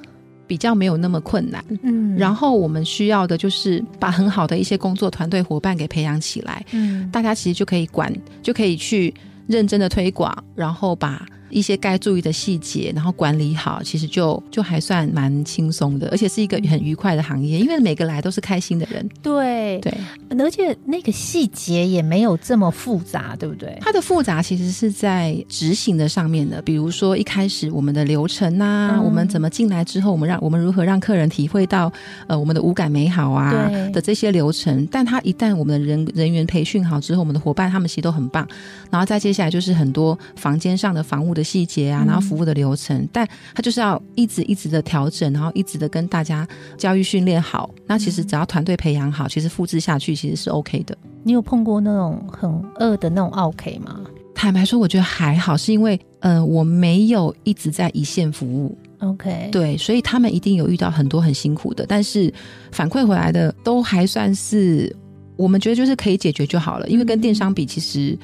比较没有那么困难。嗯，然后我们需要的就是把很好的一些工作团队伙伴给培养起来，嗯。大家其实就可以管，就可以去认真的推广，然后把一些该注意的细节，然后管理好，其实就就还算蛮轻松的，而且是一个很愉快的行业，因为每个来都是开心的人。对，对，而且那个细节也没有这么复杂，对不对？它的复杂其实是在执行的上面的，比如说一开始我们的流程啊，嗯我们怎么进来之后，我们让我们如何让客人体会到呃我们的五感美好啊的这些流程。但它一旦我们的人人员培训好之后，我们的伙伴他们其实都很棒，然后再接下来就是很多房间上的房屋的细节啊，嗯然后服务的流程，但他就是要一直一直的调整，然后一直的跟大家教育训练好。那其实只要团队培养好，其实复制下去其实是 OK 的。你有碰过那种很恶的那种 OK 吗坦白说，我觉得还好，是因为呃，我没有一直在一线服务，？OK，，对，所以他们一定有遇到很多很辛苦的，但是反馈回来的都还算是我们觉得就是可以解决就好了，因为跟电商比，其实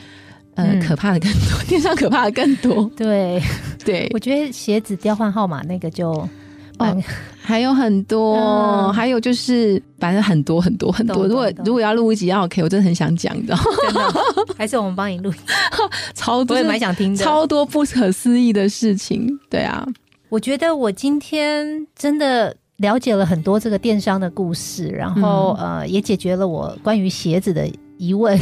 呃、嗯。可怕的更多，电商可怕的更多，对，对。我，觉得鞋子调换号码那个就哦还有很多，嗯。还有就是反正很多很多很多，如果如果要录一集要 OK，我真的很想讲你知道吗，还是我们帮你录，超多我也蛮想听的。超多不可思议的事情，对啊，我觉得我今天真的了解了很多这个电商的故事，然后、嗯。呃，也解决了我关于鞋子的疑问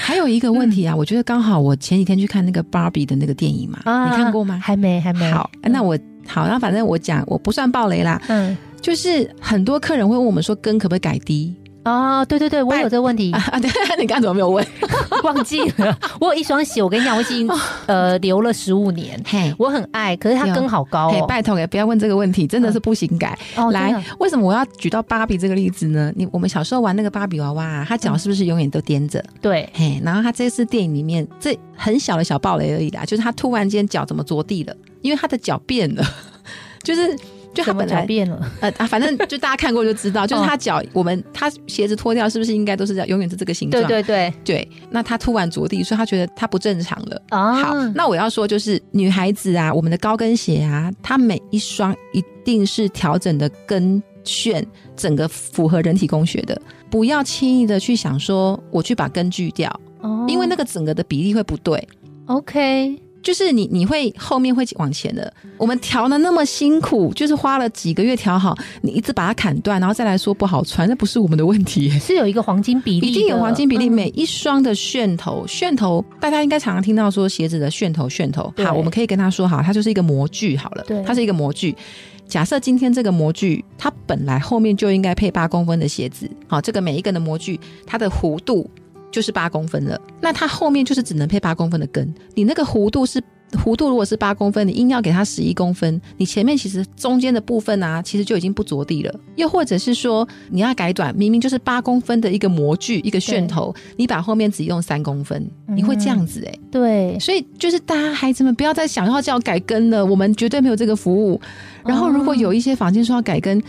还有一个问题啊，我觉得刚好我前几天去看那个芭比的那个电影嘛，你看过吗？还没，还没。好，那我好，那反正我讲，我不算暴雷啦，嗯，就是很多客人会问我们说，跟可不可以改低哦，对对对，我有这个问题，啊？对，你刚刚怎么没有问？忘记了。我有一双鞋，我跟你讲，我已经呃留了十五年，嘿，我很爱，可是它跟好高嘿，哦。拜托，也不要问这个问题，真的是不行改。哦，来，为什么我要举到芭比这个例子呢？你我们小时候玩那个芭比娃娃、啊，它脚是不是永远都踮着？对，嘿，然后它这次电影里面这很小的小暴雷而已啦，就是它突然间脚怎么着地了？因为它的脚变了，就是就他本来变了？呃啊，反正就大家看过就知道，就是他脚，我们他鞋子脱掉，是不是应该都是永远是这个形状？对对对，对那他突然着地，所以他觉得他不正常了。啊，好，那我要说就是女孩子啊，我们的高跟鞋啊，它每一双一定是调整的跟楦整个符合人体工学的，不要轻易的去想说我去把根锯掉，哦因为那个整个的比例会不对。OK，就是你你会后面会往前的。我们调的那么辛苦，就是花了几个月调好，你一直把它砍断，然后再来说不好穿，那不是我们的问题。是有一个黄金比例的，一定有黄金比例，嗯每一双的楦头，楦头大家应该常常听到说鞋子的楦头，楦头。好，我们可以跟他说好，它就是一个模具好了对，它是一个模具。假设今天这个模具，它本来后面就应该配八公分的鞋子，好，这个每一个的模具，它的弧度就是八公分了，那它后面就是只能配八公分的根，你那个弧度是。弧度如果是八公分，你硬要给它十一公分，你前面其实中间的部分啊，其实就已经不着地了。又或者是说，你要改短，明明就是八公分的一个模具，一个楦头，你把后面只用三公分，你会这样子哎、对，所以就是大家孩子们不要再想要叫改根了，我们绝对没有这个服务。然后如果有一些房间说要改跟，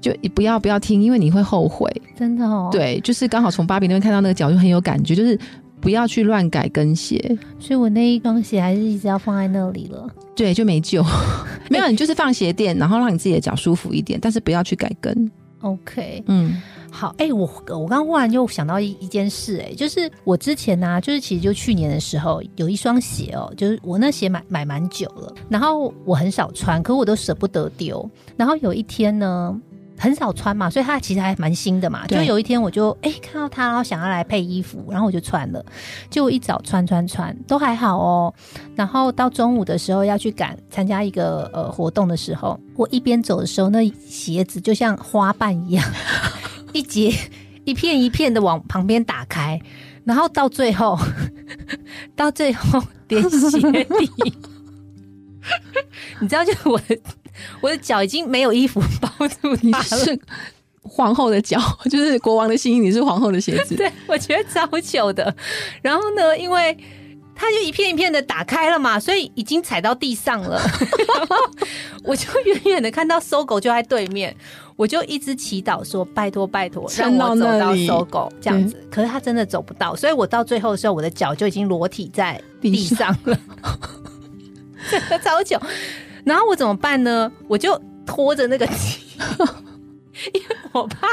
就不要不要听，因为你会后悔。真的哦，，对，就是刚好从芭比那边看到那个脚就很有感觉，就是不要去乱改跟鞋。所以我那一双鞋还是一直要放在那里了。对，就没救。没有，你就是放鞋垫，然后让你自己的脚舒服一点，但是不要去改跟。OK，嗯，好，哎、我我刚刚忽然又想到一一件事、哎，就是我之前呢、就是其实就去年的时候有一双鞋哦，就是我那鞋买买蛮久了，然后我很少穿，可我都舍不得丢。然后有一天呢，很少穿嘛，所以它其实还蛮新的嘛。就有一天我就哎、看到它，然后想要来配衣服，然后我就穿了，就一早穿穿穿都还好哦。然后到中午的时候要去赶参加一个呃活动的时候，我一边走的时候，那鞋子就像花瓣一样，一节一片一片的往旁边打开，然后到最后，到最后连鞋底，你知道，就是我的我的脚已经没有衣服 包住你它了。是皇后的脚，就是国王的心，你是皇后的鞋子。对，我觉得超糗的。然后呢，因为它就一片一片的打开了嘛，所以已经踩到地上了。然后我就远远的看到搜狗就在对面，我就一直祈祷说：“拜托拜托，让我走到搜狗这样子。”可是他真的走不到，所以我到最后的时候，我的脚就已经裸体在地地上了，真的超糗。然后我怎么办呢？我就拖着那个。因为我怕，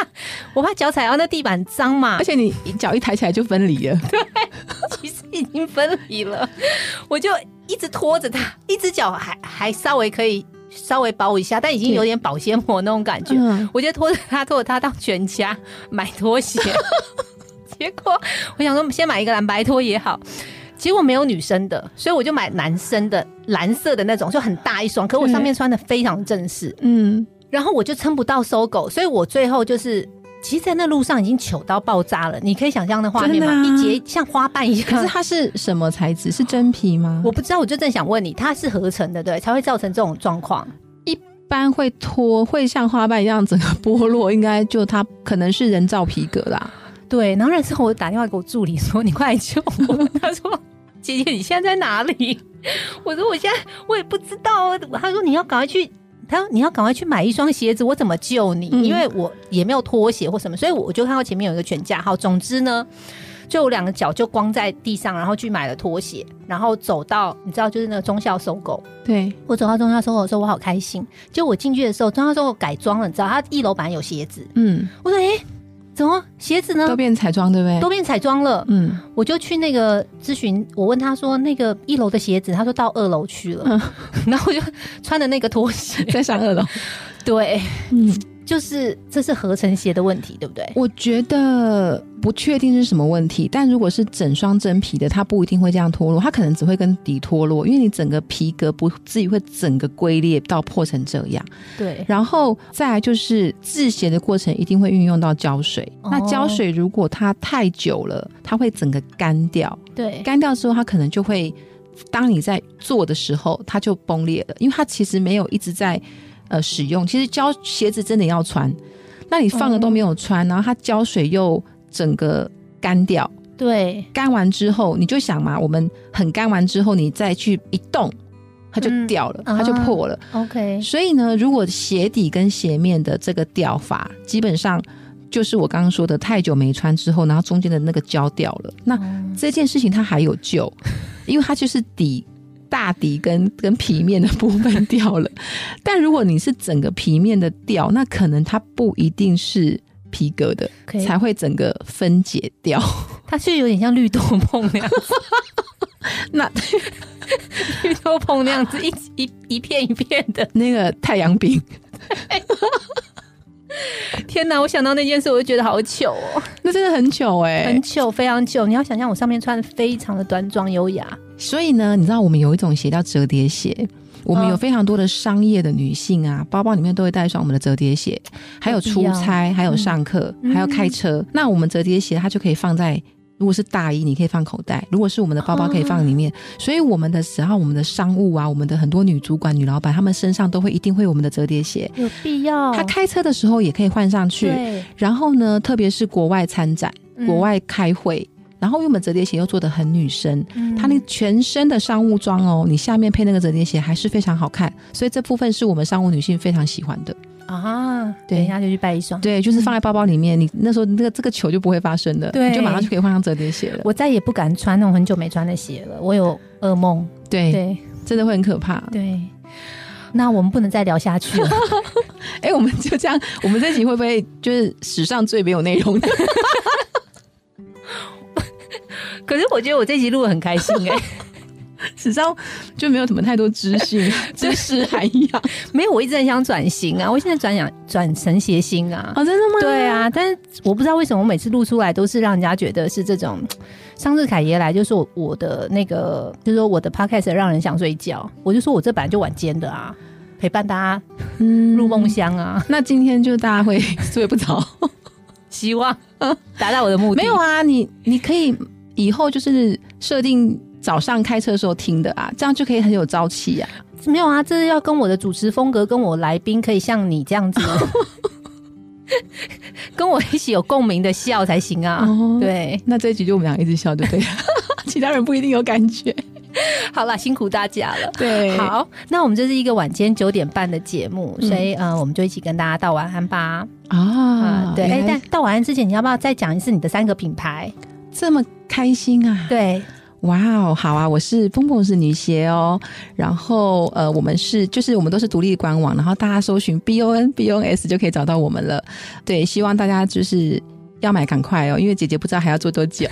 我怕脚踩到那地板脏嘛，而且你脚一抬起来就分离了。对 其实已经分离了，我就一直拖着它，一只脚还还稍微可以稍微包一下，但已经有点保鲜膜那种感觉。嗯我就拖着它，拖着它到全家买拖鞋，结果我想说先买一个蓝白拖也好。结果没有女生的，所以我就买男生的蓝色的那种，就很大一双。可我上面穿的非常正式，嗯，然后我就撑不到搜狗，所以我最后就是，其实，在那路上已经糗到爆炸了。你可以想象那画面吗？啊一节像花瓣一样。可是它是什么材质？是真皮吗？我不知道，我就正想问你，它是合成的对，才会造成这种状况。一般会脱，会像花瓣一样整个剥落，应该就它可能是人造皮革啦。对，然后那时候我打电话给我助理说：“你快来救我！”他说：“姐姐，你现在在哪里？”我说：“我现在我也不知道。”他说：“你要赶快去。”他说：“你要赶快去买一双鞋子，我怎么救你？嗯因为我也没有拖鞋或什么，所以我就看到前面有一个全家号。总之呢，就我两个脚就光在地上，然后去买了拖鞋，然后走到你知道，就是那个中校搜狗。对，我走到中校搜狗的时候，我好开心。就我进去的时候，中校搜狗改装了，你知道，它一楼本来有鞋子，嗯，我说：“诶，怎么鞋子呢都？变彩妆，对不对？都变彩妆了。”嗯，我就去那个咨询，我问他说那个一楼的鞋子，他说到二楼去了，嗯 然后我就穿的那个拖鞋，再上二楼。对，嗯，就是这是合成鞋的问题，对不对？我觉得不确定是什么问题，但如果是整双真皮的，它不一定会这样脱落，它可能只会跟底脱落，因为你整个皮革不至于会整个龟裂到破成这样。对，然后再来就是制鞋的过程一定会运用到胶水，哦那胶水如果它太久了，它会整个干掉，对，干掉之后它可能就会，当你在做的时候它就崩裂了，因为它其实没有一直在呃使用。其实胶鞋子真的要穿，那你放了都没有穿，然后它胶水又整个干掉，对，干完之后你就想嘛，我们很干完之后你再去一动，它就嗯掉了，啊它就破了。OK，所以呢，如果鞋底跟鞋面的这个掉法，基本上就是我刚刚说的，太久没穿之后，然后中间的那个胶掉了，那嗯这件事情它还有救，因为它就是底。大底跟跟皮面的部分掉了，但如果你是整个皮面的掉，那可能它不一定是皮革的，才会整个分解掉。它是有点像绿豆碰那样子，那绿豆碰那样子一一一片一片的。那个太阳饼，天哪！我想到那件事，我就觉得好糗哦，那真的很糗哎、很糗，非常糗。你要想象我上面穿的非常的端庄优雅，所以呢，你知道我们有一种鞋叫折叠鞋，我们嗯有非常多的商业的女性啊，包包里面都会带一双我们的折叠鞋，还有出差，还有上课，嗯还要开车。那我们折叠鞋它就可以放在。如果是大衣，你可以放口袋；如果是我们的包包，可以放里面。所以我们的时候，我们的商务啊，我们的很多女主管、女老板，她们身上都会一定会有我们的折叠鞋。有必要。她开车的时候也可以换上去。然后呢，特别是国外参展、嗯国外开会，然后因为我们折叠鞋又做的很女生，嗯它那全身的商务装哦，你下面配那个折叠鞋还是非常好看，所以这部分是我们商务女性非常喜欢的。啊，对等一下就去拜一双。对，就是放在包包里面，你那时候那个这个球就不会发生的，对你就马上就可以换上折叠鞋了。我再也不敢穿那种很久没穿的鞋了，我有噩梦。对，对真的会很可怕。对，那我们不能再聊下去了。哎、我们就这样，我们这集会不会就是史上最没有内容的？可是我觉得我这集录的很开心哎、史上就没有什么太多知识、知识涵养没有，我一直很想转型啊，我现在转想转神邪星啊。哦，真的吗？对啊，但是我不知道为什么我每次录出来都是让人家觉得是这种。上次凯爷来就说我的那个，就是说我的 podcast 让人想睡觉，我就说我这本来就晚间的啊，陪伴大家嗯入梦乡啊，那今天就大家会睡不着？希望达到我的目的。没有啊，你你可以以后就是设定早上开车的时候听的啊，这样就可以很有朝气啊。没有啊，这是要跟我的主持风格，跟我来宾可以像你这样子，跟我一起有共鸣的笑才行啊。哦对，那这一集就我们俩一直笑，对不对？其他人不一定有感觉。好了，辛苦大家了。对，好，那我们这是一个晚间九点半的节目，所以呃，我们就一起跟大家道晚安吧。啊啊，，对，哎、但道晚安之前，你要不要再讲一次你的三个品牌？这么开心啊！对，哇哦，好啊！我是蹦蹦是女鞋哦，然后呃，我们是就是我们都是独立的官网，然后大家搜寻 B O N B O N S 就可以找到我们了。对，希望大家就是要买赶快哦，因为姐姐不知道还要做多久。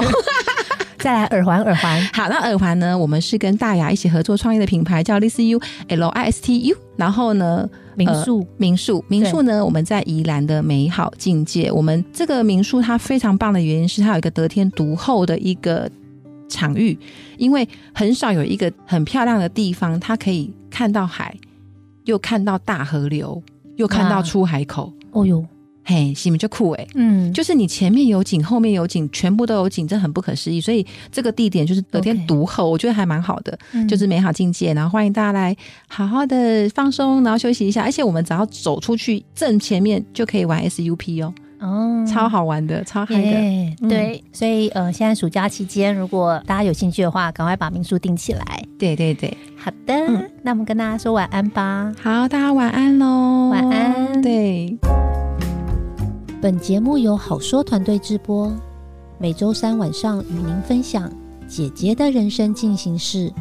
再来耳环，耳环，好，那耳环呢，我们是跟大雅一起合作创业的品牌，叫 List U L I S T U。然后呢，民宿，民宿，民宿呢，我们在宜兰的美好境界。我们这个民宿它非常棒的原因是它有一个得天独厚的一个场域，因为很少有一个很漂亮的地方，它可以看到海，又看到大河流，又看到出海口。哦哟，嘿，是不是就酷哎？嗯，就是你前面有景，后面有景，全部都有景，这很不可思议。所以这个地点就是得天独厚我觉得还蛮好的。嗯就是美好境界，然后欢迎大家来好好的放松，然后休息一下。而且我们只要走出去正前面就可以玩 SUP 哦，哦超好玩的，超嗨的。对，所以呃，现在暑假期间，如果大家有兴趣的话，赶快把民宿订起来。对对对，好的，嗯那我们跟大家说晚安吧。好，大家晚安喽，晚安对。本节目由好说团队制播，每周三晚上与您分享姐姐的人生进行式。